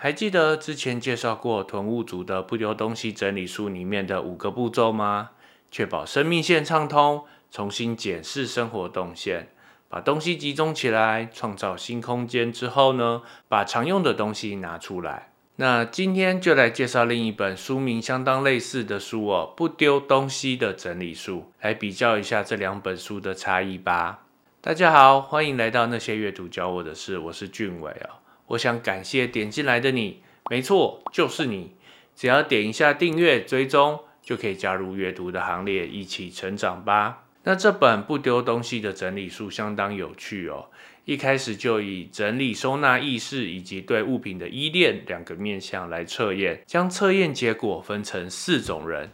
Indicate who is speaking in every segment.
Speaker 1: 还记得之前介绍过囤物组的不丢东西整理术里面的五个步骤吗？确保生命线畅通，重新检视生活动线，把东西集中起来，创造新空间之后呢，把常用的东西拿出来。那今天就来介绍另一本书名相当类似的书哦，不丢东西的整理术，来比较一下这两本书的差异吧。大家好，欢迎来到那些阅读教我的事，我是俊伟哦。我想感谢点进来的你，没错，就是你。只要点一下订阅追踪，就可以加入阅读的行列，一起成长吧。那这本不丢东西的整理术相当有趣哦。一开始就以整理收纳意识以及对物品的依恋两个面向来测验，将测验结果分成四种人：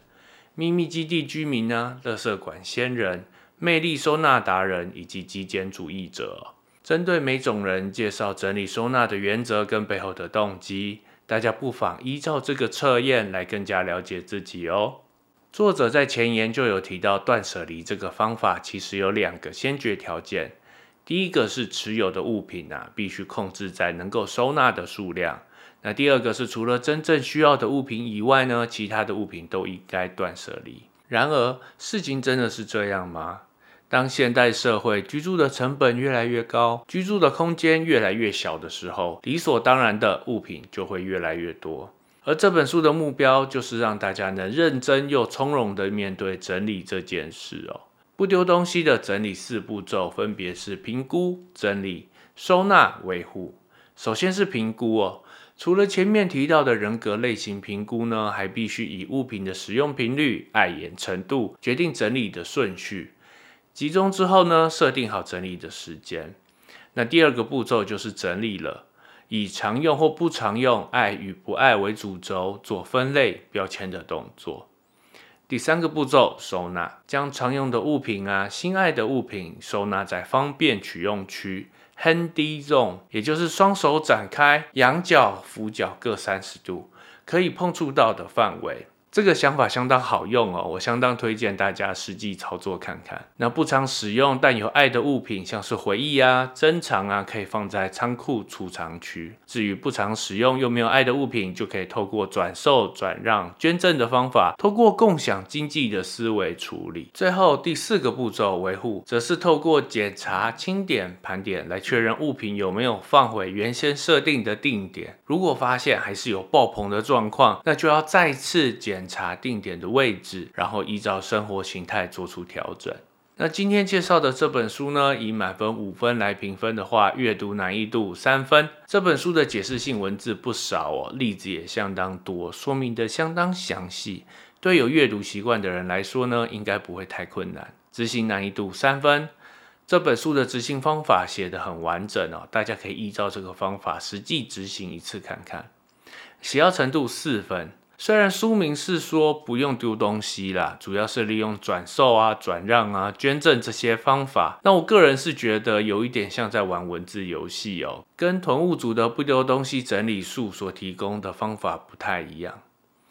Speaker 1: 秘密基地居民呢、垃圾管仙人、魅力收纳达人以及极简主义者。针对每种人介绍整理收纳的原则跟背后的动机，大家不妨依照这个测验来更加了解自己哦。作者在前言就有提到，断舍离这个方法其实有两个先决条件。第一个是持有的物品啊，必须控制在能够收纳的数量。那第二个是除了真正需要的物品以外呢，其他的物品都应该断舍离。然而，事情真的是这样吗？当现代社会居住的成本越来越高，居住的空间越来越小的时候，理所当然的物品就会越来越多。而这本书的目标就是让大家能认真又从容的面对整理这件事哦。不丢东西的整理四步骤分别是评估、整理、收纳、维护。首先是评估哦，除了前面提到的人格类型评估呢，还必须以物品的使用频率、碍眼程度决定整理的顺序。集中之后呢，设定好整理的时间。那第二个步骤就是整理了，以常用或不常用、爱与不爱为主轴，做分类标签的动作。第三个步骤，收纳，将常用的物品啊、心爱的物品收纳在方便取用区 （Handy Zone），也就是双手展开，仰角、俯角各三十度，可以碰触到的范围。这个想法相当好用哦，我相当推荐大家实际操作看看。那不常使用但有爱的物品，像是回忆啊、珍藏啊，可以放在仓库储藏区。至于不常使用又没有爱的物品，就可以透过转售、转让、捐赠的方法，透过共享经济的思维处理。最后第四个步骤维护，则是透过检查、清点、盘点来确认物品有没有放回原先设定的定点。如果发现还是有爆棚的状况，那就要再次检。查定点的位置，然后依照生活形态做出调整。那今天介绍的这本书呢，以满分五分来评分的话，阅读难易度三分。这本书的解释性文字不少哦，例子也相当多，说明的相当详细。对有阅读习惯的人来说呢，应该不会太困难。执行难易度三分。这本书的执行方法写得很完整哦，大家可以依照这个方法实际执行一次看看。写要程度四分。虽然书名是说不用丢东西啦，主要是利用转售啊、转让啊、捐赠这些方法，那我个人是觉得有一点像在玩文字游戏哦，跟囤物组的不丢东西整理术所提供的方法不太一样。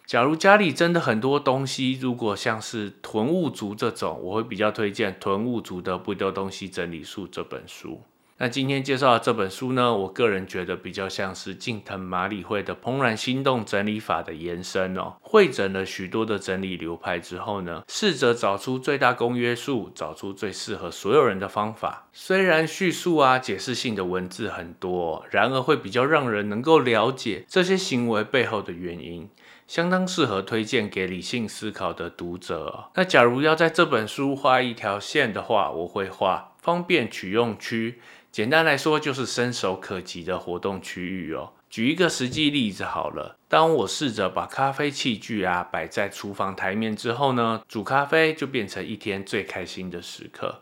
Speaker 1: 假如家里真的很多东西，如果像是囤物族这种，我会比较推荐《囤物族的不丢东西整理术》这本书。那今天介绍的这本书呢，我个人觉得比较像是近藤麻里惠的《怦然心动整理法》的延伸哦。会诊了许多的整理流派之后呢，试着找出最大公约数，找出最适合所有人的方法。虽然叙述啊、解释性的文字很多，然而会比较让人能够了解这些行为背后的原因，相当适合推荐给理性思考的读者。那假如要在这本书画一条线的话，我会画方便取用区。简单来说，就是伸手可及的活动区域哦。举一个实际例子好了，当我试着把咖啡器具啊摆在厨房台面之后呢，煮咖啡就变成一天最开心的时刻。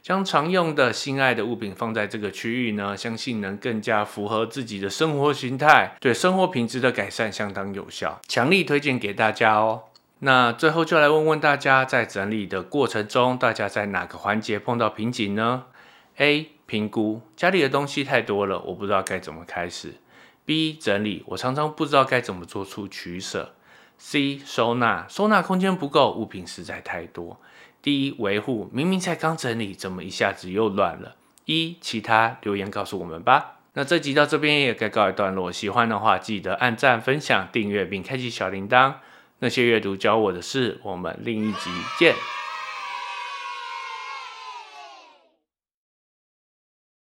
Speaker 1: 将常用的心爱的物品放在这个区域呢，相信能更加符合自己的生活形态，对生活品质的改善相当有效，强力推荐给大家哦。那最后就来问问大家，在整理的过程中，大家在哪个环节碰到瓶颈呢？A 评估家里的东西太多了，我不知道该怎么开始。B 整理，我常常不知道该怎么做出取舍。C 收纳，收纳空间不够，物品实在太多。D 维护，明明才刚整理，怎么一下子又乱了？一其他留言告诉我们吧。那这集到这边也该告一段落，喜欢的话记得按赞、分享、订阅并开启小铃铛。那些阅读教我的事，我们另一集见。